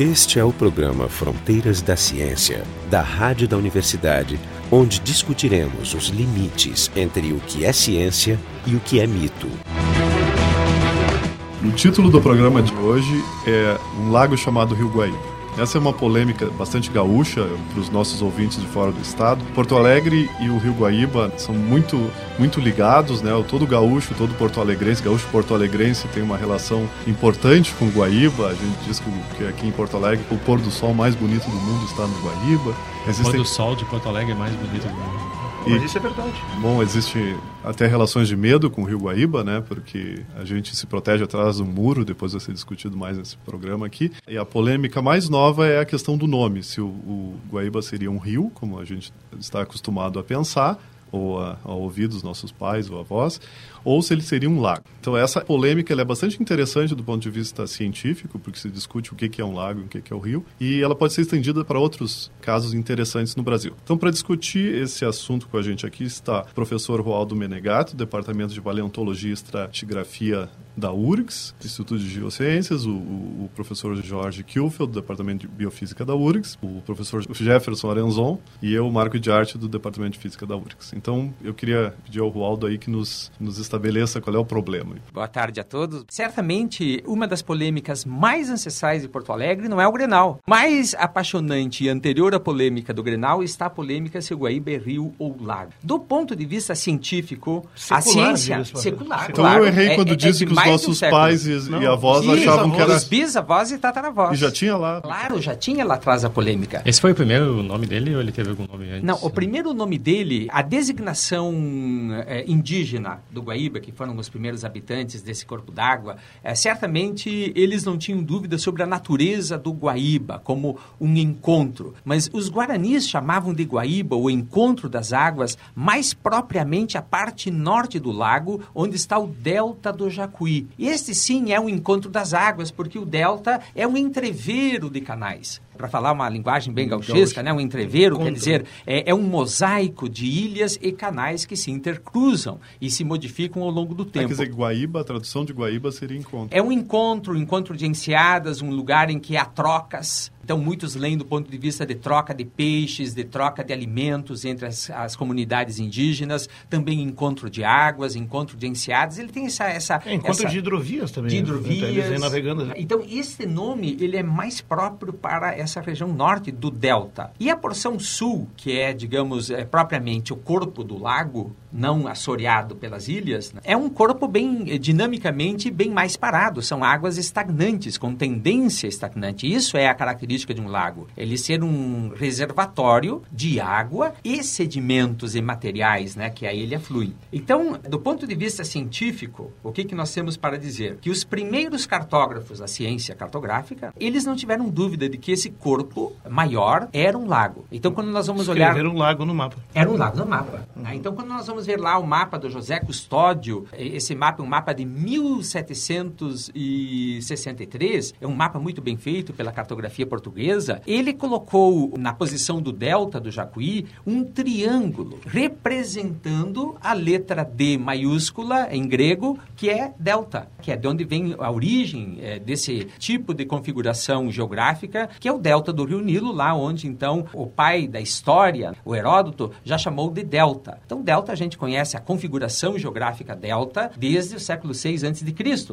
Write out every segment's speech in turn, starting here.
Este é o programa Fronteiras da Ciência, da Rádio da Universidade, onde discutiremos os limites entre o que é ciência e o que é mito. O título do programa de hoje é Um Lago Chamado Rio Guaíba. Essa é uma polêmica bastante gaúcha para os nossos ouvintes de fora do estado. Porto Alegre e o Rio Guaíba são muito, muito ligados, né? Todo gaúcho, todo porto-alegrense, gaúcho porto-alegrense tem uma relação importante com o Guaíba. A gente diz que aqui em Porto Alegre o pôr do sol mais bonito do mundo está no Guaíba. Existem... O pôr do sol de Porto Alegre é mais bonito do mundo. E, Mas isso é verdade. Bom, existe até relações de medo com o Rio Guaíba, né? Porque a gente se protege atrás do muro, depois vai ser discutido mais nesse programa aqui. E a polêmica mais nova é a questão do nome. Se o, o Guaíba seria um rio, como a gente está acostumado a pensar, ou a, a ouvir dos nossos pais ou avós, ou se ele seria um lago. Então essa polêmica é bastante interessante do ponto de vista científico, porque se discute o que é um lago e o que é o rio, e ela pode ser estendida para outros casos interessantes no Brasil. Então para discutir esse assunto com a gente aqui está o professor Roaldo Menegato, Departamento de Paleontologia e Estratigrafia da URGS, Instituto de Geociências, o, o, professor Jorge Kielfeld, do Departamento de Biofísica da URGS, o professor Jefferson Arenzon e eu, Marco de Arte, do Departamento de Física da URGS. Então, eu queria pedir ao Roaldo aí que nos, nos estabeleça qual é o problema. Boa tarde a todos. Certamente, uma das polêmicas mais ancestrais de Porto Alegre não é o Grenal. Mais apaixonante e anterior à polêmica do Grenal está a polêmica se o Guaíba é rio ou lago. Do ponto de vista científico, secular, a ciência... Secular, então claro. eu errei quando é, disse é que os nossos pais e, e, avós achavam que era... Os bisavós e tataravós. E já tinha lá... Claro, já tinha lá atrás a polêmica. Esse foi o primeiro nome dele ou ele teve algum nome antes? Não, o primeiro nome dele, a designação é, indígena do Guaíba, que foram os primeiros habitantes desse corpo d'água, é, certamente eles não tinham dúvida sobre a natureza do Guaíba como um encontro. Mas os guaranis chamavam de Guaíba o encontro das águas, mais propriamente a parte norte do lago, onde está o delta do Jacuí. Este sim é um encontro das águas, porque o delta é um entreveiro de canais para falar uma linguagem bem gauchesca, né? um entreveiro, quer dizer, é, é, um mosaico de ilhas e canais que se intercruzam e se modificam ao longo do tempo. É, quer dizer, Guaíba, a tradução de Guaíba seria encontro. É um encontro, um encontro de enseadas, um lugar em que há trocas, então, muitos leem do ponto de vista de troca de peixes, de troca de alimentos entre as, as comunidades indígenas, também encontro de águas, encontro de enseadas. Ele tem essa... essa é, encontro essa, de hidrovias também. De hidrovias. Então, navegando. Então, esse nome ele é mais próprio para essa região norte do delta. E a porção sul, que é, digamos, é, propriamente o corpo do lago, não assoreado pelas ilhas, né, é um corpo bem, eh, dinamicamente, bem mais parado. São águas estagnantes, com tendência estagnante. Isso é a característica característica de um lago? Ele ser um reservatório de água e sedimentos e materiais, né, que a ilha flui. Então, do ponto de vista científico, o que, que nós temos para dizer? Que os primeiros cartógrafos da ciência cartográfica, eles não tiveram dúvida de que esse corpo maior era um lago. Então, quando nós vamos olhar... Era um lago no mapa. Era um lago no mapa. Uhum. Então, quando nós vamos ver lá o mapa do José Custódio, esse mapa é um mapa de 1763, é um mapa muito bem feito pela cartografia portuguesa, portuguesa, ele colocou na posição do delta do Jacuí um triângulo representando a letra D maiúscula em grego, que é delta, que é de onde vem a origem é, desse tipo de configuração geográfica, que é o delta do Rio Nilo, lá onde então o pai da história, o Heródoto, já chamou de delta. Então, delta a gente conhece a configuração geográfica delta desde o século VI a.C.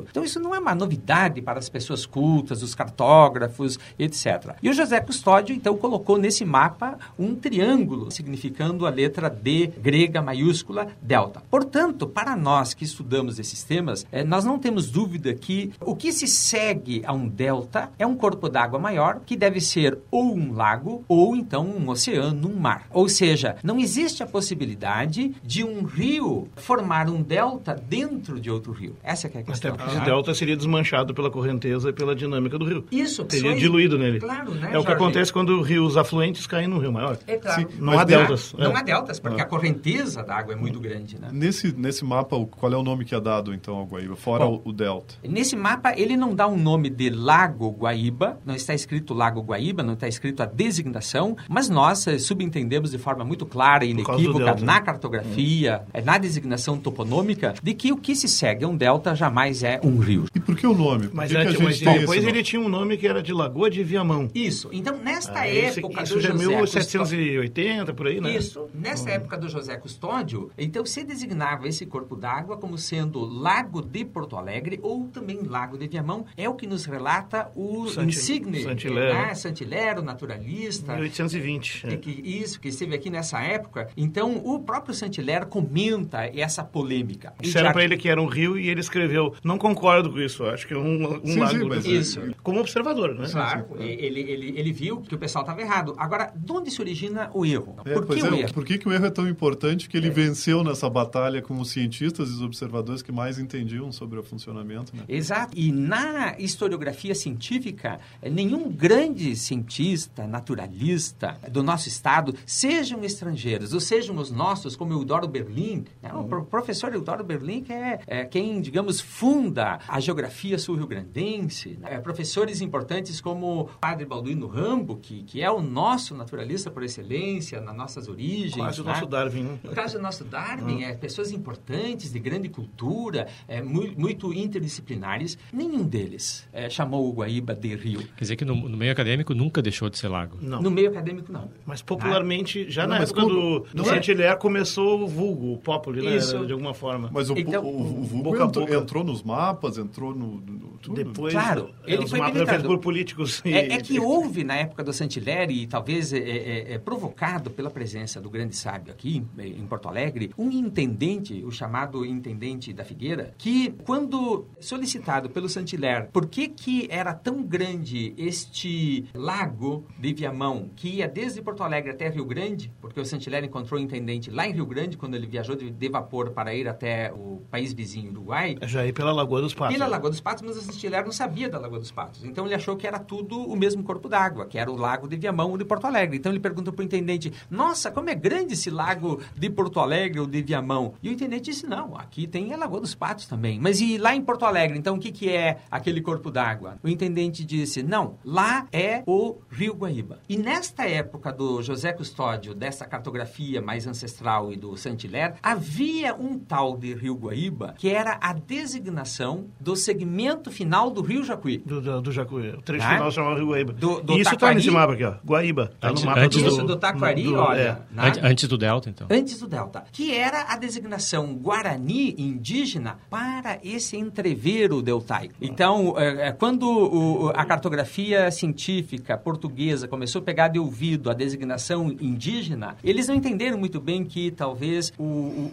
Então, isso não é uma novidade para as pessoas cultas, os cartógrafos, etc. E o José Custódio, então, colocou nesse mapa um triângulo, significando a letra D grega maiúscula delta. Portanto, para nós que estudamos esses temas, eh, nós não temos dúvida que o que se segue a um delta é um corpo d'água maior, que deve ser ou um lago, ou então um oceano, um mar. Ou seja, não existe a possibilidade de um rio formar um delta dentro de outro rio. Essa é a questão. Até porque esse delta seria desmanchado pela correnteza e pela dinâmica do rio. Isso. Teria diluído nele. Claro né, É o que acontece quando rios afluentes caem no rio maior. É claro. Sim, não há deltas. Não é. há deltas, porque ah. a correnteza da água é muito grande, né? Nesse, nesse mapa, qual é o nome que é dado, então, ao Guaíba, fora Bom, o, o, delta? Nesse mapa, ele não dá um nome de Lago Guaíba, não está escrito Lago Guaíba, não está escrito a designação, mas nós eh, subentendemos de forma muito clara e inequívoca na cartografia teoria, é, na designação toponômica, de que o que se segue é um delta jamais é um rio. E por que o nome? Mas, que que a mas tem depois esse ele nome? tinha um nome que era de Lagoa de Viamão. Isso. Então, nesta Ah, esse- época isso do já é José Custódio- 1780, por aí, né? Isso. Nessa época do José Custódio, então se designava esse corpo d'água como sendo Lago de Porto Alegre ou também Lago de Viamão. É o que nos relata o Santi- insigne Santilero. né, Santilero, naturalista. 1820. É que- isso, que esteve aqui nessa época. Então, o próprio Santilero comenta essa polêmica. Disseram para ele que era um rio e ele escreveu: Não concordo com isso, acho que é um, um Sim, lago. sim, mas- Isso. Como observador, né? Claro, ele, ele, ele viu que o pessoal estava errado. Agora, de onde se origina o erro? É, Por que é, o erro? Por que, que o erro é tão importante que ele venceu nessa batalha com os cientistas e os observadores que mais entendiam sobre o funcionamento? Né? Exato. E na historiografia científica, nenhum grande cientista, naturalista do nosso estado, sejam estrangeiros ou sejam os nossos, como o Eudoro Berlim, né? o pro- professor Eudoro Berlim, que é, é quem, digamos, funda a geografia sul-rio-grandense, né? professores importantes como o Padre Balduino Rambo, que, que é o nosso naturalista por excelência, nas nossas origens. Quase o né? nosso Darwin. né? No caso do nosso Darwin, é, pessoas importantes, de grande cultura, é, mui- muito interdisciplinares, nenhum deles é, chamou o Guaíba de rio. Quer dizer que no, no meio acadêmico nunca deixou de ser lago. Não. No meio acadêmico, não. Mas popularmente, já Não, na mas época quando- do, do é- Saint-Hilaire começou o vulgo, o populi, né? Isso. De alguma forma. Mas o, Então, o, o vulgo boca entrou, boca. entrou nos mapas, entrou no, no tudo. Depois, Claro, é, ele os foi mapas por políticos. e- É, é que houve na época do Santilleri, e talvez é, é- é provocado pela presença do grande sábio aqui em, em Porto Alegre, um intendente, o chamado intendente da Figueira, que quando solicitado pelo Santilher, por que que era tão grande este lago de Viamão, que ia desde Porto Alegre até Rio Grande, porque o Santilher encontrou o intendente lá em Rio Grande, quando ele viajou de, de vapor para ir até o país vizinho, Uruguai, Já ia pela Lagoa dos Patos. pela Lagoa dos Patos, mas o Santilher não sabia da Lagoa dos Patos. Então ele achou que era tudo o mesmo corpo d'água, que era o lago de Viamão ou de Porto Alegre. Então ele perguntou para o intendente: Nossa, como é grande esse lago de Porto Alegre ou de Viamão? E o intendente disse: Não, aqui tem a Lagoa dos Patos também. Mas e lá em Porto Alegre, então o que, que é aquele corpo d'água? O intendente disse: Não, lá é o Rio Guaíba. E nesta época do José Custódio, dessa cartografia mais ancestral e do Saint-Hilaire, havia um tal de Rio Guaíba que era a designação do segmento final do Rio Jacuí. Do, do, do Jacuí. O trecho Ah? final chamava Rio Guaíba. Do- do E isso tá Taquari? nesse mapa aqui, ó. Guaíba. Tá Antes- no mapa antes do, Isso do Taquari, do- olha. é. né? Antes, antes do Delta, então. Antes do Delta, que era a designação guarani indígena para esse entreveiro deltaico. Então, é, é, quando o- a cartografia científica portuguesa começou a pegar de ouvido a designação indígena, eles não entenderam muito bem que talvez o,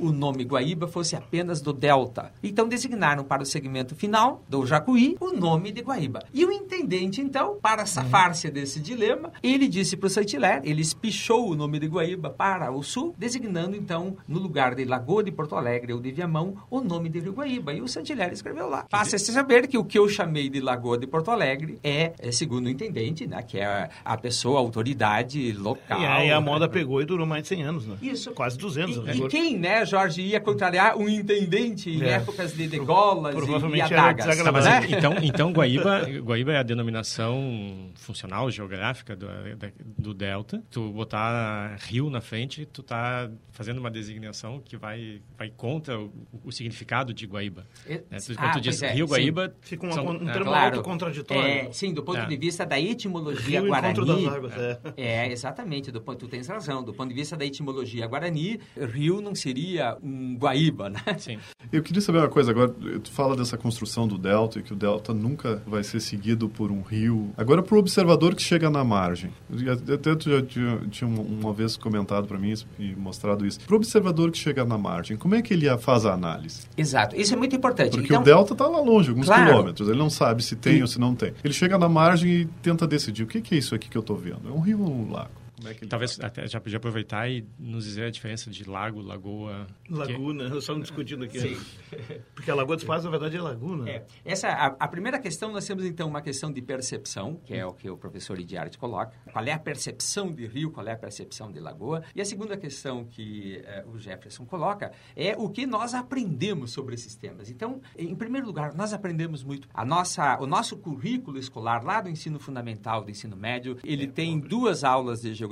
o- nome Guaíba fosse apenas do delta. Então, designaram para o segmento final do Jacuí o nome de Guaíba. E o intendente, então, para safar-se desse dilema, ele disse para o Saint-Hilaire, ele espichou o nome de Guaíba para o sul, designando, então, no lugar de Lagoa de Porto Alegre ou de Viamão, o nome de Rio Guaíba. E o Saint-Hilaire escreveu lá. Faça-se saber que o que eu chamei de Lagoa de Porto Alegre é, é, segundo o intendente, né, que é a pessoa, a autoridade local. E aí a moda pegou e durou mais de 100 anos, né? Isso. Quase 200. né? E, e quem, né, Jorge, ia contrariar um intendente em É. époas de degolas e, e Provavelmente era adagas? Tá, mas né? então, então Guaíba, Guaíba é a denominação funcional, geográfica do, do delta. Tu botar rio na frente, tu tá fazendo uma designação que vai, vai contra o, o significado de Guaíba. É, Né? Tu, ah, quando tu diz é, Rio sim. Guaíba... Fica um, são- um é, termo Claro. autocontraditório. É, sim, do ponto É. de vista da etimologia Rio guarani. encontro das águas, é. É, exatamente. Do ponto, tu tens razão. Do ponto de vista da etimologia guarani, rio não seria um Guaíba, né? Sim. Eu queria saber uma coisa agora. Tu fala dessa construção do delta e que o delta nunca vai ser seguido por um rio. Agora, para o observador que chega na margem. Até tu já tinha, tinha uma- vez comentado para mim e mostrado isso. Para o observador que chega na margem, como é que ele faz a análise? Exato. Isso é muito importante. Porque então, o delta está lá longe, alguns Claro. quilômetros. Ele não sabe se tem E- ou se não tem. Ele chega na margem e tenta decidir o que, que é isso aqui que eu estou vendo. É um rio ou um lago? Como é que Talvez faz? até já podia aproveitar e nos dizer a diferença de lago, lagoa... que- Laguna, nós estamos discutindo aqui. Sim. Porque a Lagoa dos Patos, na verdade, é laguna. É, essa, a, a primeira questão, nós temos então uma questão de percepção, que é o que o professor Idiarte coloca. Qual é a percepção de rio, qual é a percepção de lagoa? E a segunda questão que eh, o Jefferson coloca é o que nós aprendemos sobre esses temas. Então, em primeiro lugar, nós aprendemos muito. A nossa, o nosso currículo escolar lá do ensino fundamental, do ensino médio, ele tem duas aulas de geografia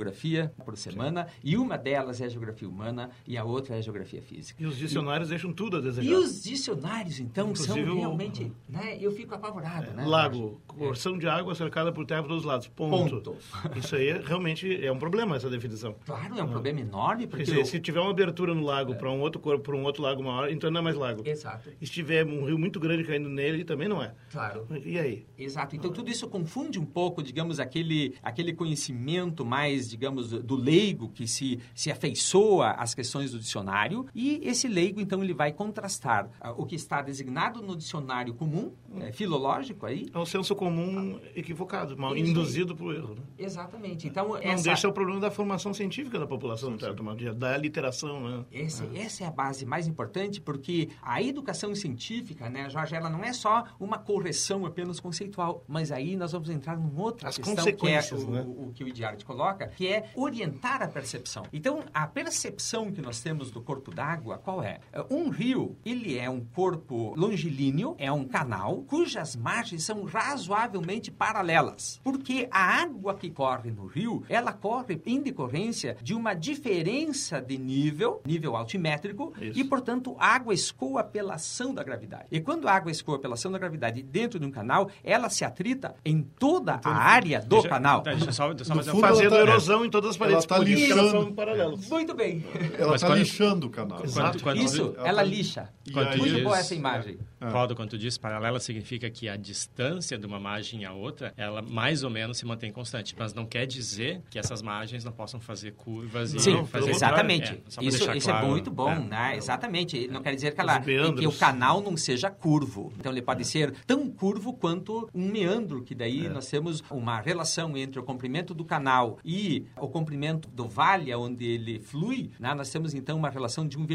por semana e uma delas é a geografia humana e a outra é a geografia física. E os dicionários deixam tudo a desejar. E os dicionários, então, Inclusive são o- realmente... Né, eu fico apavorado, né? Lago, porção de água cercada por terra por todos os lados. Ponto. Ponto. Isso aí é, realmente é um problema, essa definição. Claro, é um problema enorme, Quer porque... dizer, eu- se tiver uma abertura no lago para um outro corpo, para um outro lago maior, então não é mais lago. Exato, E se tiver um rio muito grande caindo nele, também não é. claro. E aí? Exato. Então, tudo isso confunde um pouco, digamos, aquele, aquele conhecimento mais, digamos, do leigo que se, se afeiçoa às questões do dicionário. E esse leigo, então, ele vai contrastar ah, o que está designado no dicionário comum, eh, filológico aí. É um senso comum equivocado, mal Isso induzido por erro. Né? Exatamente. Então, Não essa... deixa o problema da formação científica da população, de certo modo, da literação, né? Esse, Essa é a base mais importante, porque a educação científica, né, Jorge, ela não é só uma correção apenas conceitual, mas aí nós vamos entrar numa outra As questão que é o, né? o que o Idiarte coloca, que é orientar a percepção. Então, a percepção que nós temos do corpo d'água, qual é? Um rio, ele é um corpo longilíneo, é um canal, cujas margens são razoavelmente paralelas, porque a água que corre no rio, ela corre em decorrência de uma diferença de nível, nível altimétrico, Isso. e, portanto, a água escoa pela ação da gravidade. E quando a água escoa pela ação da gravidade dentro de um canal, ela se atrita em toda a área do Deixa- canal. deixa só, só fazer Erosão em todas as paredes. ela tá elas lixando. são paralelas. Muito bem. Ela Mas está lixando o canal. Exato. Isso, ela ela tá- lixa. E Muito boa essa imagem. Cláudio, quando tu diz paralela, significa que a distância de uma margem à outra, ela mais ou menos se mantém constante. Mas não quer dizer que essas margens não possam fazer curvas e Sim, fazer... exatamente. É, isso isso claro, é muito bom, é. né? Exatamente. Não quer dizer que, ela, que o canal não seja curvo. Então, ele pode ser tão curvo quanto um meandro, que daí nós temos uma relação entre o comprimento do canal e o comprimento do vale onde ele flui. Né? Nós temos, então, uma relação de 1,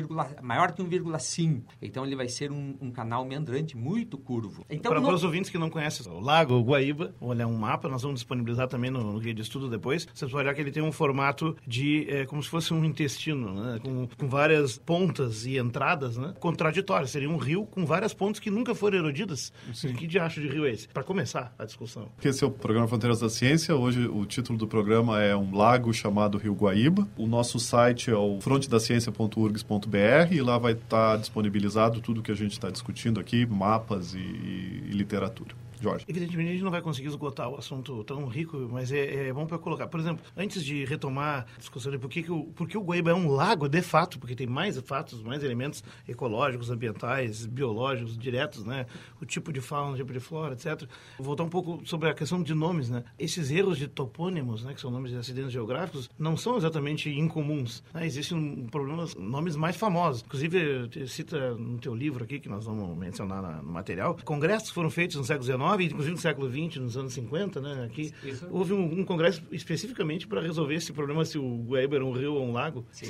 maior que 1,5. Então, ele vai ser um, um canal meandrante muito curvo. Então, Para no- os ouvintes que não conhecem o Lago Guaíba, olhar um mapa, nós vamos disponibilizar também no, no guia de estudo depois. Você vai olhar que ele tem um formato de é, como se fosse um intestino, né? com, com várias pontas e entradas, né? contraditórias. Seria um rio com várias pontas que nunca foram erodidas. Que diacho de rio é esse? Para começar a discussão. Esse é o programa Fronteiras da Ciência. Hoje o título do programa é um lago chamado Rio Guaíba. O nosso site é o frontedaciencia.urgs.br e lá vai estar disponibilizado tudo que a gente está discutindo aqui, mapas e, e literatura. Jorge. Evidentemente, a gente não vai conseguir esgotar o assunto tão rico, mas é, é bom para colocar. Por exemplo, antes de retomar a discussão de por que, que, o, por o Guaíba é um lago, de fato, porque tem mais fatos, mais elementos ecológicos, ambientais, biológicos, diretos, né? O tipo de fauna, o tipo de flora, etc. Vou voltar um pouco sobre a questão de nomes, né? Esses erros de topônimos, né, que são nomes de acidentes geográficos, não são exatamente incomuns. Né? Existem um, problemas, nomes mais famosos. Inclusive, cita no teu livro aqui, que nós vamos mencionar na- no material, congressos foram feitos no século XIX, inclusive no século XX, nos anos 50, né? Aqui Isso. houve um, um congresso especificamente para resolver esse problema se o Guaíba era um rio ou um lago. Sim.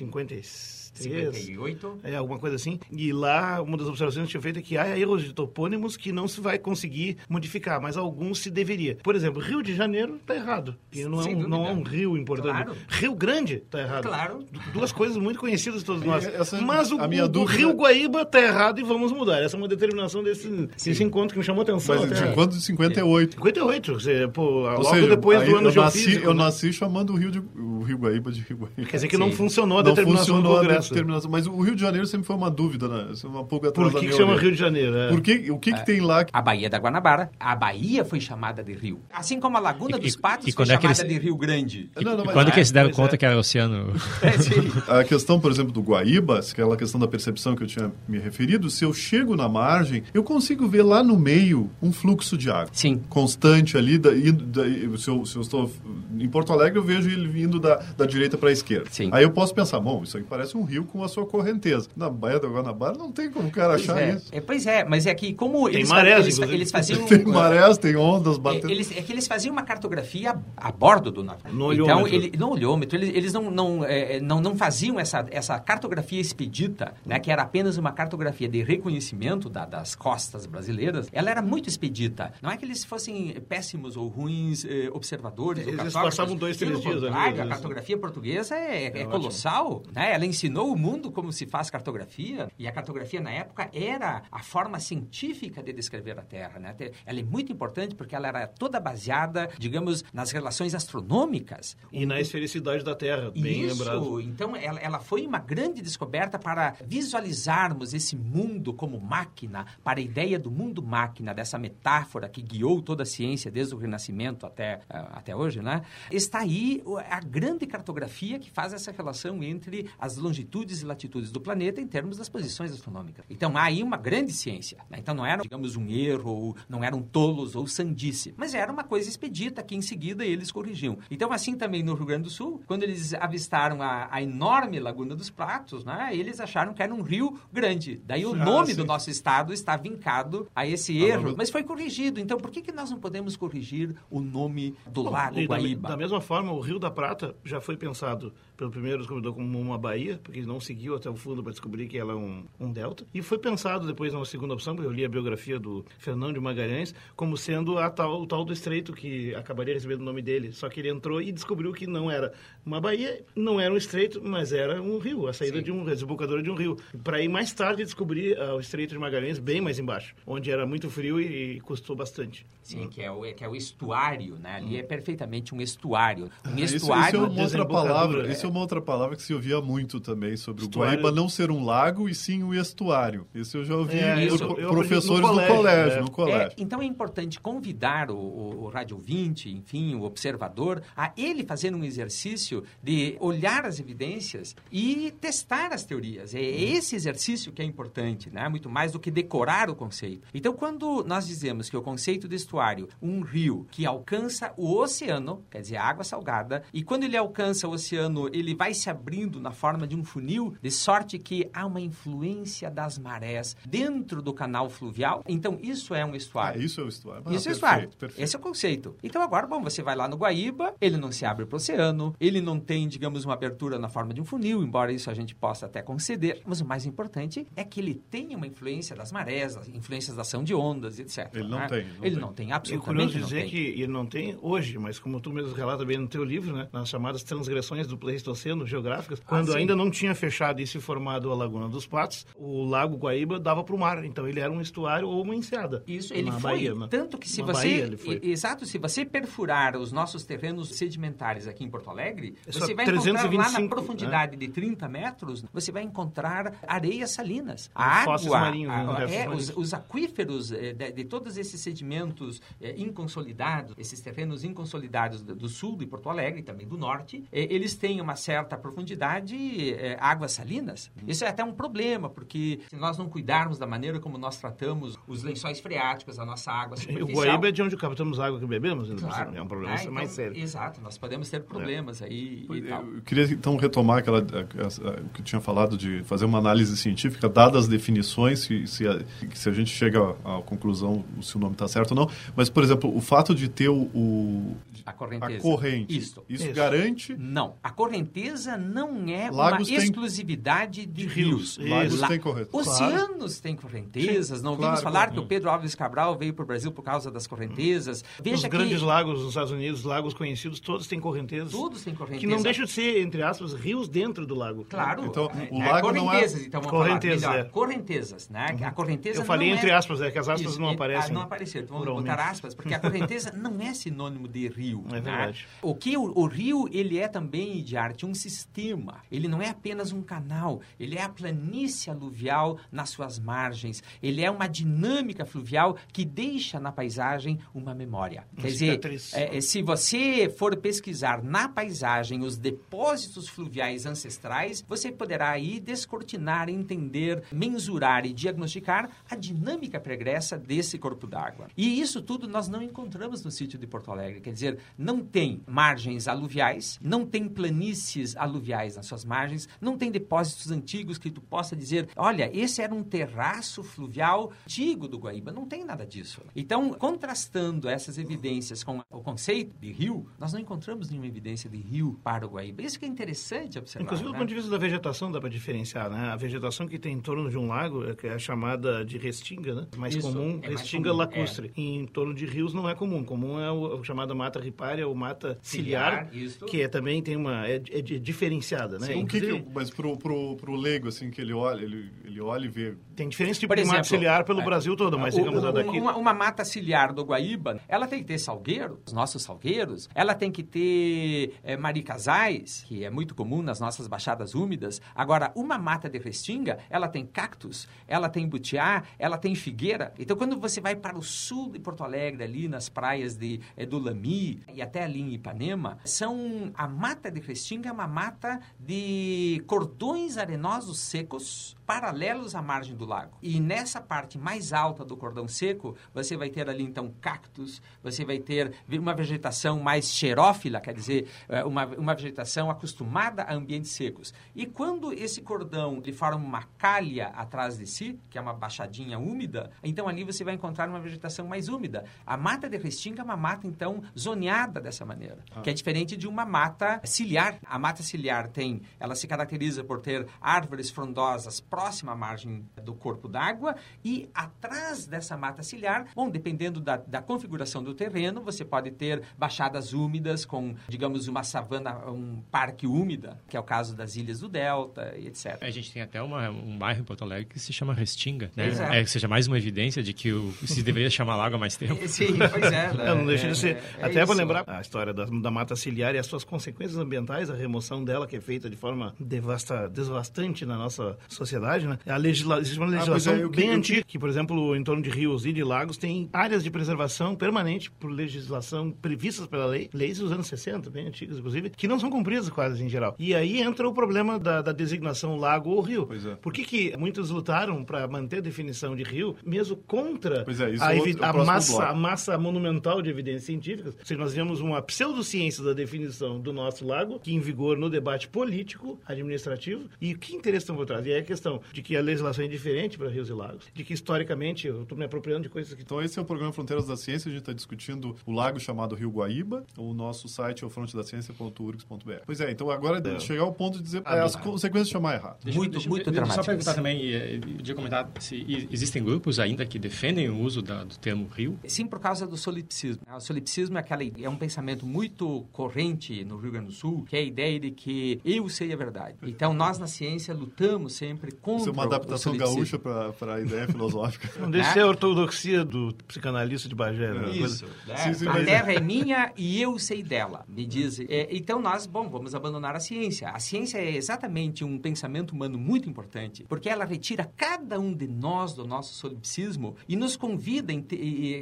53. 58. É, alguma coisa assim. E lá, uma das observações que tinha feito é que há erros de topônimos que não se vai conseguir modificar, mas alguns se deveria. Por exemplo, Rio de Janeiro está errado. porque não é, um, não é um rio importante. Claro. Rio Grande está errado. Claro. Du- Duas coisas muito conhecidas de todos nós. essa- mas o, a minha o dúvida- Rio Guaíba está errado e vamos mudar. Essa é uma determinação desse, desse encontro que me chamou a atenção. Mas de quanto de 58? 58, ou seja, pô, logo seja, depois do ano eu nasci, geofísico. eu né? nasci chamando o Rio, de, o Rio Guaíba de Rio Guaíba. Quer dizer que não Sim. funcionou a Não determinação funcionou do a Determinação. Mas o Rio de Janeiro sempre foi uma dúvida, né? É uma pulga atrás Por que, que chama. Rio de Janeiro? É. Por que, o que, que tem lá A Baía da Guanabara. A Bahia foi chamada de rio. Assim como a Laguna E- dos e- Patos e foi quando é chamada eles- de Rio Grande. Não, não, E mas- quando que eles se deram conta é. que era o oceano? É, sim. A questão, por exemplo, do Guaíba, aquela questão da percepção que eu tinha me referido, se eu chego na margem, eu consigo ver lá no meio um fluxo de água. Sim. Constante ali, da, da- se, eu, se eu estou em Porto Alegre, eu vejo ele vindo da, da direita para a esquerda. Sim. Aí eu posso pensar, bom, isso aqui parece um rio com a sua correnteza. Na Baía da Guanabara não tem como o cara Pois achar é. isso. É, pois é, mas é que como Tem eles, marés, eles, eles faziam... Tem marés, tem ondas É, batendo. Eles, é que eles faziam uma cartografia a bordo do navio. No então, olhômetro. ele, no olhômetro, eles, eles não, não, é, não, não faziam essa, essa cartografia expedita, né, que era apenas uma cartografia de reconhecimento da- das costas brasileiras. Ela era muito expedita. Não é que eles fossem péssimos ou ruins eh, observadores. Eles ou passavam dois, três dias ali. A cartografia portuguesa é, é, é colossal. Né? Ela ensinou o mundo como se faz cartografia. E a cartografia, na época, era a forma científica de descrever a Terra. Né? Ela é muito importante porque ela era toda baseada, digamos, nas relações astronômicas. E na esfericidade da Terra, bem Isso. lembrado. Então, ela, ela foi uma grande descoberta para visualizarmos esse mundo como máquina, para a ideia do mundo máquina, dessa metáfora que guiou toda a ciência desde o Renascimento até, uh, até hoje, né? Está aí a grande cartografia que faz essa relação entre as longitudes e latitudes do planeta em termos das posições astronômicas. Então, há aí uma grande ciência. Né? Então, não era, digamos, um erro, ou não eram tolos ou sandice, mas era uma coisa expedita que, em seguida, eles corrigiam. Então, assim também no Rio Grande do Sul, quando eles avistaram a, a enorme Laguna dos Pratos, né? eles acharam que era um rio grande. Daí o ah, nome sim. do nosso estado está vincado a esse ah, erro, mas foi corrigido. Então, por que, que nós não podemos corrigir o nome do Bom, Lago Guaíba? Da, da mesma forma, o Rio da Prata já foi pensado pelo primeiro descobridor como uma baía, porque ele não seguiu até o fundo para descobrir que ela é um, um delta. E foi pensado depois na segunda opção, porque eu li a biografia do Fernando de Magalhães, como sendo a tal, o tal do estreito que acabaria recebendo o nome dele. Só que ele entrou e descobriu que não era uma baía, não era um estreito, mas era um rio, a saída Sim. de um, a desembocadura de um rio. Para ir mais tarde descobrir uh, o estreito de Magalhães bem mais embaixo, onde era muito frio e, e custou bastante. Sim, que, é o, que é o estuário, né? Ali hum. é perfeitamente um estuário. Um estuário... Isso, isso é uma outra palavra, isso é uma outra palavra que se ouvia muito também sobre estuário. o Guaíba não ser um lago e sim um estuário. Isso eu já ouvi é, isso, eu, professores eu, colégio, do colégio. É. No colégio. É, então é importante convidar o, o, o rádio ouvinte, enfim, o observador, a ele fazer um exercício de olhar as evidências e testar as teorias. É esse exercício que é importante, né? muito mais do que decorar o conceito. Então, quando nós dizemos que o conceito de estuário, um rio que alcança o oceano, quer dizer, água salgada, e quando ele alcança o oceano, ele vai se abrindo na forma de um funil, de sorte que há uma influência das marés dentro do canal fluvial. Então, isso é um estuário. Ah, isso é o estuário. Ah, isso é o estuário. Perfeito. Esse é o conceito. Então, agora, bom, você vai lá no Guaíba, ele não se abre para o oceano, ele não tem, digamos, uma abertura na forma de um funil, embora isso a gente possa até conceder, mas o mais importante é que ele tenha uma influência das marés, influências da ação de ondas, etc. Ele não né? tem. Não ele tem. não tem, absolutamente. É dizer que ele não tem hoje, mas como tu mesmo relata bem no teu livro, né, nas chamadas transgressões do Pleistoceno geográficas, ah, quando ah, ainda não tinha fechado e se formado a Laguna dos Patos, o Lago Guaíba dava para o mar, então ele era um estuário ou uma enseada. Isso, ele foi. Bahia, né? tanto que se você... Exato, se você perfurar os nossos terrenos sedimentares aqui em Porto Alegre, é você vai encontrar lá na profundidade né? de 30 metros, você vai encontrar areias salinas. A água, marinhos, a, né? é, os, os, aquíferos é, de, de, todos esses sedimentos é, inconsolidados, esses terrenos inconsolidados do, do, sul de Porto Alegre, também do norte, é, eles têm uma certa profundidade, é, águas salinas. Isso é até um problema, porque se nós não cuidarmos da maneira como nós tratamos os lençóis freáticos, a nossa água superficial... O Guaíba é de onde captamos água que bebemos, claro. é um problema ah, então, mais sério. Exato, nós podemos ter problemas aí e tal. Eu queria então retomar aquela, o que eu tinha falado de fazer uma análise científica, dadas as definições, se, se, a, se a gente chega à conclusão se o nome está certo ou não. Mas, por exemplo, o fato de ter o, o a correnteza. A corrente. Isso. Isso, Isso. garante. Não. A correnteza não é Lagos uma tem... exclusividade de, de rios. rios. Lagos La... têm correnteza. Oceanos claro. têm correntezas. Sim, não claro, ouvimos falar claro. que o Pedro Alves Cabral veio para o Brasil por causa das correntezas. Veja Os que... grandes lagos nos Estados Unidos, lagos conhecidos, todos têm correntezas. Todos têm correntezas. Que não deixam de ser, entre aspas, rios dentro do lago. Claro. Então, é, o lago é, não é... Então, vamos correntezas. É. Correntezas, né? Uhum. A correnteza Eu falei entre é... aspas, é que as aspas Isso, não aparecem. Ah, não apareceram. Então, botar aspas, porque a correnteza não é sinônimo de rio. É né? verdade. Né? O que o, o, rio, ele é também, de arte, um sistema. Ele não é apenas um canal, ele é a planície aluvial nas suas margens. Ele é uma dinâmica fluvial que deixa na paisagem uma memória. Quer dizer, é, é, se você for pesquisar na paisagem os depósitos fluviais ancestrais, você poderá aí descortinar, entender, mensurar e diagnosticar a dinâmica pregressa desse corpo d'água. E isso tudo nós não encontramos no sítio de Porto Alegre. Quer dizer, não tem margens aluviais, não tem planícies aluviais nas suas margens, não tem depósitos antigos que tu possa dizer, olha, esse era um terraço fluvial antigo do Guaíba. Não tem nada disso. Então, contrastando essas evidências com o conceito de rio, nós não encontramos nenhuma evidência de rio para o Guaíba. Isso que é interessante observar. Inclusive, né? do ponto de vista da vegetação, dá para diferenciar, né? A vegetação que tem em torno de um lago, é, que é a chamada de restinga, né? Mais Isso, comum, é restinga mais comum, lacustre. Em torno de rios não é comum. Comum é o, o chamado mata ripária ou mata ciliar, Ciliar, que é, também tem uma... é, é di- diferenciada, né? Sim, o que que, mas pro, pro, pro leigo, assim, que ele olha, ele, ele olha e vê... Tem diferentes tipos Por de mata ciliar pelo é, Brasil todo, mas O- digamos a o- daqui... uma, uma mata ciliar do Guaíba, ela tem que ter salgueiro, os nossos salgueiros, ela tem que ter é, maricasais, que é muito comum nas nossas baixadas úmidas. Agora, uma mata de restinga, ela tem cactos, ela tem butiá, ela tem figueira. Então, quando você vai para o sul de Porto Alegre, ali nas praias de, é, do Lami e até ali em Ipanema, são a mata de restinga é uma mata de cordões arenosos secos paralelos à margem do lago. E nessa parte mais alta do cordão seco, você vai ter ali então cactos, você vai ter uma vegetação mais xerófila, quer dizer, eh, uma, uma vegetação acostumada a ambientes secos. E quando esse cordão ele forma uma calha atrás de si, que é uma baixadinha úmida, então ali você vai encontrar uma vegetação mais úmida. A mata de restinga é uma mata então zoneada dessa maneira, que é diferente de uma mata ciliar. A mata ciliar tem, ela se caracteriza por ter árvores frondosas próxima à margem do corpo d'água e atrás dessa mata ciliar, bom, dependendo da, da configuração do terreno, você pode ter baixadas úmidas com, digamos, uma savana, um parque úmida, que é o caso das ilhas do Delta e etc. A gente tem até uma, um bairro em Porto Alegre que se chama Restinga, né? Exato. É, que seja mais uma evidência de que o, se deveria chamar lago há mais tempo. Sim, pois é. É, não deixa de ser. é- é Até para lembrar a história da, da mata ciliar e as suas consequências ambientais, a remoção dela, que é feita de forma devasta, devastante na nossa sociedade, né? A legisla, existe uma pois legislação é, eu que- bem que- antiga, que, por exemplo, em torno de rios e de lagos, tem áreas de preservação permanente por legislação previstas pela lei, leis dos anos 60, bem antigas, inclusive, que não são cumpridas quase em geral. E aí entra o problema da, da designação lago ou rio. Pois é. Por que, que muitos lutaram para manter a definição de rio, mesmo contra é, a, é outro- é a próximo massa, a massa monumental de evidências científicas. Seja, nós vemos uma pseudociência da definição do nosso lago, que em vigor no debate político, administrativo, e que interesse estão por trás? E é a questão de que a legislação é diferente para rios e lagos, de que historicamente eu estou me apropriando de coisas que Então esse é o programa Fronteiras da Ciência, a gente está discutindo o lago chamado Rio Guaíba, o nosso site é o frontedaciencia.urgs.br. Pois é, então agora É. chegar ao ponto de dizer Ah, é, as não. consequências de chamar errado. Muito, Deixa- muito deixa eu Só perguntar também, e, e, podia comentar se e- existem grupos ainda que defendem o uso da- do termo rio? Sim, por causa do solipsismo. O solipsismo é, aquela, é um pensamento muito corrente no Rio Grande do Sul, que é a ideia de que eu sei a verdade. Então, nós na ciência lutamos sempre contra Isso é uma adaptação gaúcha para a ideia filosófica. não deixa Né? ser a ortodoxia do psicanalista de Bagé. né? Isso. né? Sim, sim, a terra é minha e eu sei dela, me diz. É, então nós, bom, vamos abandonar a ciência. A ciência é exatamente um pensamento humano muito importante, porque ela retira cada um de nós do nosso solipsismo e nos convida, em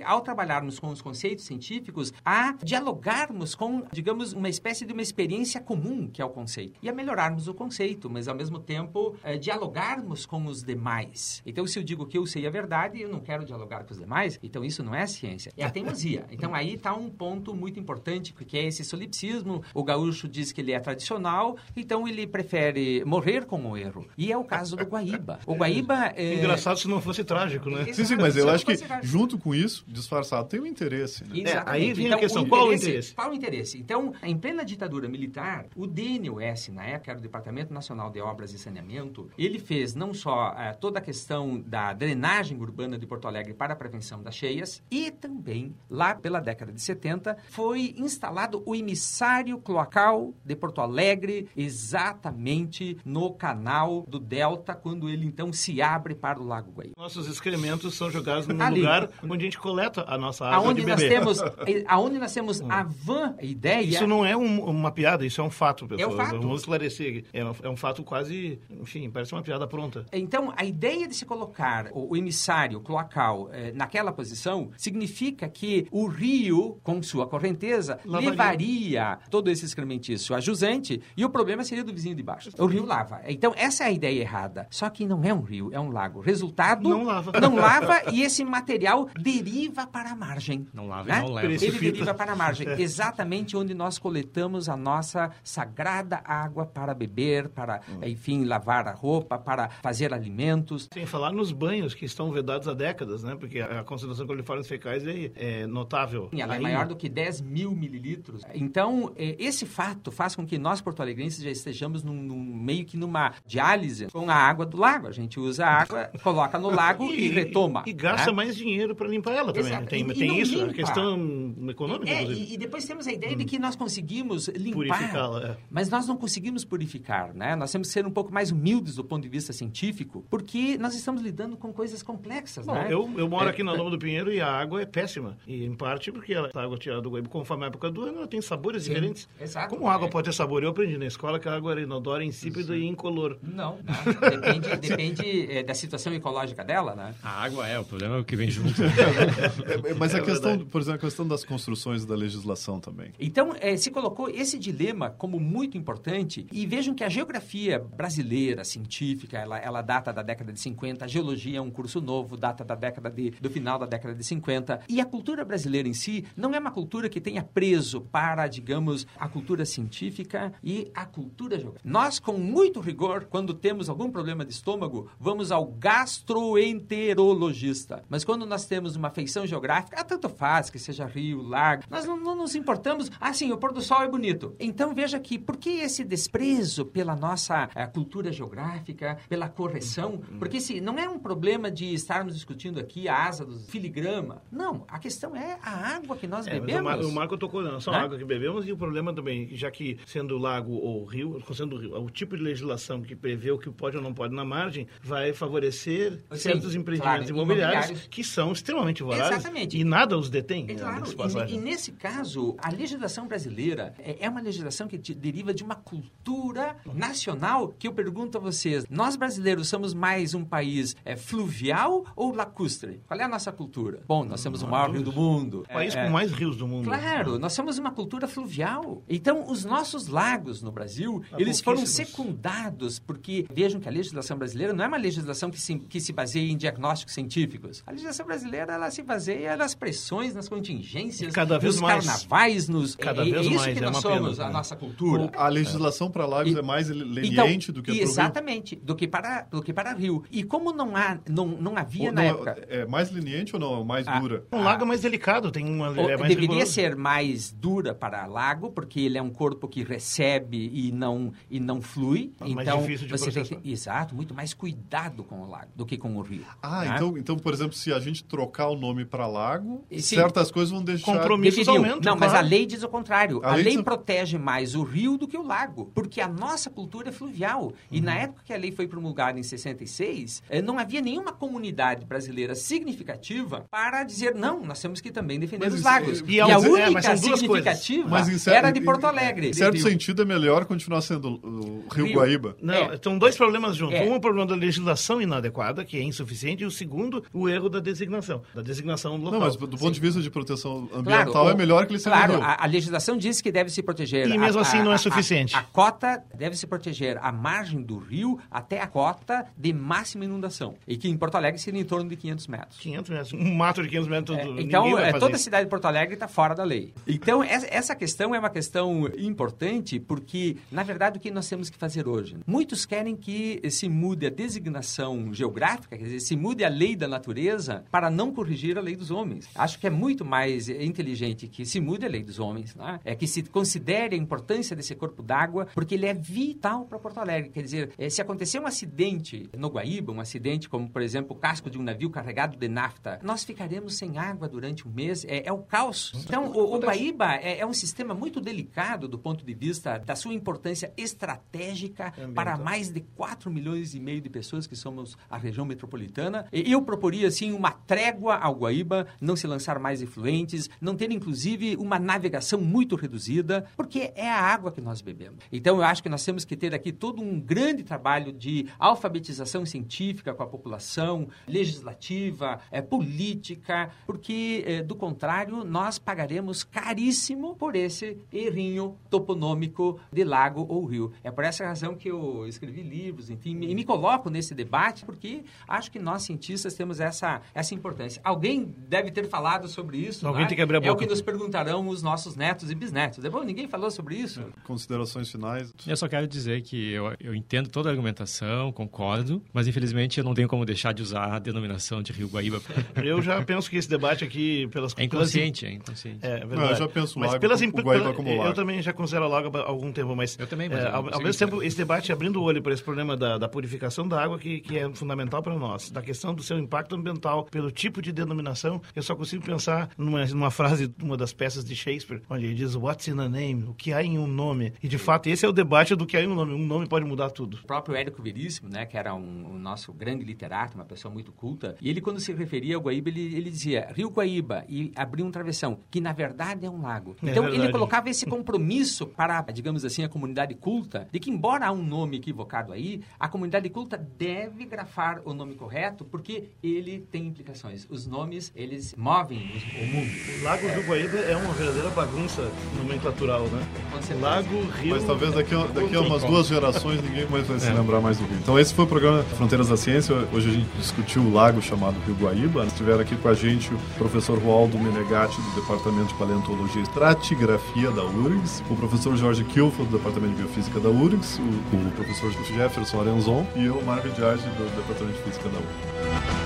ao trabalharmos com os conceitos científicos, a dialogarmos com, digamos, uma espécie de uma experiência comum, que é o conceito, e a melhorarmos o conceito, mas ao mesmo tempo eh, dialogarmos com os demais. Então, se eu digo que eu sei a verdade, eu não quero dialogar com os demais, então isso não é ciência, é a teimosia. Então, aí está um ponto muito importante, porque é esse solipsismo. O gaúcho diz que ele é tradicional, então ele prefere morrer com o erro. E é o caso do Guaíba. O Guaíba... é- Engraçado se não fosse trágico, né? Sim, sim, mas eu acho que junto com isso, disfarçado, tem um interesse. Né? Exatamente. aí vem a Então, questão, qual o interesse-? Qual o interesse? Então, em plena ditadura militar, o DNUS, na época, era o Departamento Nacional de Obras e Saneamento, ele fez não só eh, toda a questão da drenagem urbana de Porto Alegre para a prevenção das cheias, e também, lá pela década de 70, foi instalado o emissário cloacal de Porto Alegre, exatamente no canal do Delta, quando ele então se abre para o Lago Guaíba. Nossos excrementos são jogados num Ali. lugar onde a gente coleta a nossa água Aonde de nós beber. temos, aonde nós temos a van ideia Isso não é um- uma piada, isso é um fato, pessoal. É um fato. Vamos esclarecer aqui. É um, é um fato quase, enfim, parece uma piada pronta. Então, a ideia de se colocar o, o emissário cloacal eh, naquela posição significa que o rio, com sua correnteza, Lavaria. levaria todo esse excrementício a jusante e o problema seria do vizinho de baixo. O rio lava. Então, essa é a ideia errada. Só que não é um rio, é um lago. Resultado... Não lava. Não lava e esse material deriva para a margem. Não lava e né? não leva. Ele deriva para a margem. Exatamente onde nós coletamos a nossa sagrada água para beber, para, enfim, lavar a roupa, para fazer alimentos. Sem falar nos banhos que estão vedados há décadas, né? Porque a concentração de coliformes fecais é, é notável. Ela é maior do que 10 mil mililitros. Então, eh, esse fato faz com que nós, porto-alegrenses, já estejamos num, num- meio que numa diálise com a água do lago. A gente usa a água, coloca no lago e, retoma. E gasta né? mais dinheiro para limpar ela Exato. Tem, E- e tem não isso, a limpa. questão econômica, É, e, e depois temos a ideia de que nós conseguimos limpar, Purificá-la, é. mas nós não conseguimos purificar, né? Nós temos que ser um pouco mais humildes do ponto de vista científico, porque nós estamos lidando com coisas complexas, Bom, né? eu, eu moro É, aqui na Loma do Pinheiro e a água é péssima. E em parte porque ela, a água tirada do Guaíba, conforme a época do ano, ela tem sabores Sim, diferentes. exato. Como a água É. pode ter sabor? Eu aprendi na escola que a água era inodora, insípida e incolor. Não, não. depende, depende é, da situação ecológica dela, né? A água é, o problema é o que vem junto. É, é, mas a É questão, verdade. por exemplo, a questão das construções e da legislação também. Então, eh, se colocou esse dilema como muito importante e vejam que a geografia brasileira, científica, ela, ela data da década de 50, a geologia é um curso novo, data da década de, do final da década de 50, e a cultura brasileira em si não é uma cultura que tenha preso para, digamos, a cultura científica e a cultura geográfica. Nós, com muito rigor, quando temos algum problema de estômago, vamos ao gastroenterologista. Mas quando nós temos uma feição geográfica, ah, tanto faz que seja rio, lago, nós não, não nos importamos. Ah, sim, o pôr do sol é bonito. Então veja que, por que esse desprezo pela nossa eh, cultura geográfica, pela correção? Porque se não é um problema de estarmos discutindo aqui a asa do filigrama. Não, a questão é a água que nós É, bebemos. o, Mar, o Marco tocou na só a água que bebemos e o problema também, já que sendo lago ou rio, sendo rio, o tipo de legislação que prevê o que pode ou não pode na margem vai favorecer Sim, certos empreendimentos claro, imobiliários, imobiliários. que são extremamente Exatamente. e nada os detém. É claro, e, e nesse caso, a legislação brasileira é, é uma legislação que deriva de uma cultura nacional que eu pergunto a vocês, nós brasileiros somos mais um país é, fluvial ou lacustre? Qual é a nossa cultura? Bom, nós temos o maior rio do mundo. O país É, com mais rios do mundo. Claro, nós somos uma cultura fluvial. Então, os nossos lagos no Brasil, eles foram secundados, porque vejam que a legislação brasileira não é uma legislação que se, que se baseia em diagnósticos científicos. A legislação brasileira, ela se baseia nas pressões, nas contingências, Cada vez nos mais. carnavais, nos... Cada é, é vez isso mais, que é nós pena, somos, a né? nossa cultura. A legislação para lagos E- é mais Então, leniente do que para o rio. Exatamente, do que para, do que para rio. E como não, há, não, não havia Ou na não, época... É mais leniente ou não? Mais Ah, dura? Um lago é mais delicado, tem uma. Ou é mais deveria rigoroso. ser mais dura para lago, porque ele é um corpo que recebe e não, e não flui. É mais então, difícil de você tem processar. que, exato, muito mais cuidado com o lago do que com o rio. Ah, né? então, então, por exemplo, se a gente trocar o nome para lago, E sim. certas coisas vão deixar... Compromisso. Deveriam. aumentam, Não, mas a claro. lei diz o contrário. A A, lei lei diz- protege mais o rio do que o lago, porque a nossa cultura é fluvial. E Uhum. na época que a lei foi promulgada em 66, eh, não havia nenhuma comunidade brasileira significativa para dizer não, nós temos que também defender Mas os isso- lagos. e E, a dizer- é, única significativa Mas em cer- era de Porto Alegre. Em certo sentido, é melhor continuar sendo o Rio, Rio. Guaíba. Não, É. são dois problemas juntos. É. Um é o problema da legislação inadequada, que é insuficiente, e o segundo, o erro da designação, da designação local. Não, mas do ponto de vista de proteção Claro, ambiental é o- melhor que ele seja Claro, a, a legislação diz que deve se proteger. E a- mesmo assim a- não é a- suficiente. A, a cota deve se proteger a margem do rio até a cota de máxima inundação. E que em Porto Alegre seria em torno de 500 metros. 500 metros. Um mato de 500 metros, É, então, vai é, fazer toda a isso. cidade de Porto Alegre está fora da lei. Então, essa questão é uma questão importante porque, na verdade, o que nós temos que fazer hoje? Muitos querem que se mude a designação geográfica, quer dizer, se mude a lei da natureza para não corrigir a lei dos homens. Acho que é muito mais inteligente que se mude a lei dos homens, né? é que se considere a importância desse corpo d'água, porque ele é vital para Porto Alegre. Quer dizer, eh, se acontecer um acidente no Guaíba, um acidente como, por exemplo, o casco de um navio carregado de nafta, nós ficaremos sem água durante um mês. É, é o caos. Então, o, o Guaíba é, é um sistema muito delicado do ponto de vista da sua importância estratégica para mais de 4 milhões e meio de pessoas que somos a região metropolitana. Eu proporia, assim, uma trégua ao Guaíba, não se lançar mais efluentes, não ter, inclusive, uma navegação muito reduzida, porque é a água que nós bebemos. Então, eu acho que nós temos que ter aqui todo um grande trabalho de alfabetização científica com a população, legislativa, é, política, porque, é, do contrário, nós pagaremos caríssimo por esse errinho toponômico de lago ou rio. É por essa razão que eu escrevi livros, enfim, e me coloco nesse debate, porque acho que nós, cientistas, temos essa, essa importância. Alguém deve ter falado sobre isso. Alguém não é? tem que abrir a É o boca. que nos perguntarão os nossos netos e bisnetos. É bom, ninguém falou sobre isso. Considerações finais. Eu só quero dizer que eu, eu entendo toda a argumentação, concordo, mas infelizmente eu não tenho como deixar de usar a denominação de Rio Guaíba. Eu já penso que esse debate aqui, pelas É inconsciente, é inconsciente. É, verdade. Não, eu já penso mas lago, pelas o Guaíba como Eu também já considero lago há algum tempo, mas... Eu também, mas é, eu ao, ao mesmo tempo, esse debate abrindo o olho para esse problema da, da purificação da água, que, que é fundamental para nós, da questão do seu impacto ambiental, pelo pelo tipo de denominação, eu só consigo pensar numa, numa frase, uma das peças de Shakespeare, onde ele diz What's in a name? O que há em um nome? E de fato, esse é o debate do que há em um nome. Um nome pode mudar tudo. O próprio Érico Veríssimo, né, que era um, um nosso grande literato, uma pessoa muito culta, e ele, quando se referia ao Guaíba, ele, ele dizia Rio Guaíba e abria um travessão, que na verdade é um lago. É então, verdade. ele colocava esse compromisso para, digamos assim, a comunidade culta, de que, embora há um nome equivocado aí, a comunidade culta deve grafar o nome correto, porque ele tem implicações. Os nomes, eles movem o, mundo. O Lago do Guaíba é uma verdadeira bagunça nomenclatural, né? Lago, Rio... Mas talvez daqui a, daqui a umas duas gerações ninguém mais vai se É. lembrar mais do Rio. Então esse foi o programa Fronteiras da Ciência. Hoje a gente discutiu o lago chamado Rio Guaíba. Estiveram aqui com a gente o professor Roaldo Menegatti, do Departamento de Paleontologia e Estratigrafia da URGS, o professor Jorge Kilfo, do Departamento de Biofísica da URGS, o, o professor Jefferson Arenzon e eu, Marco Diage, do Departamento de Física da URGS.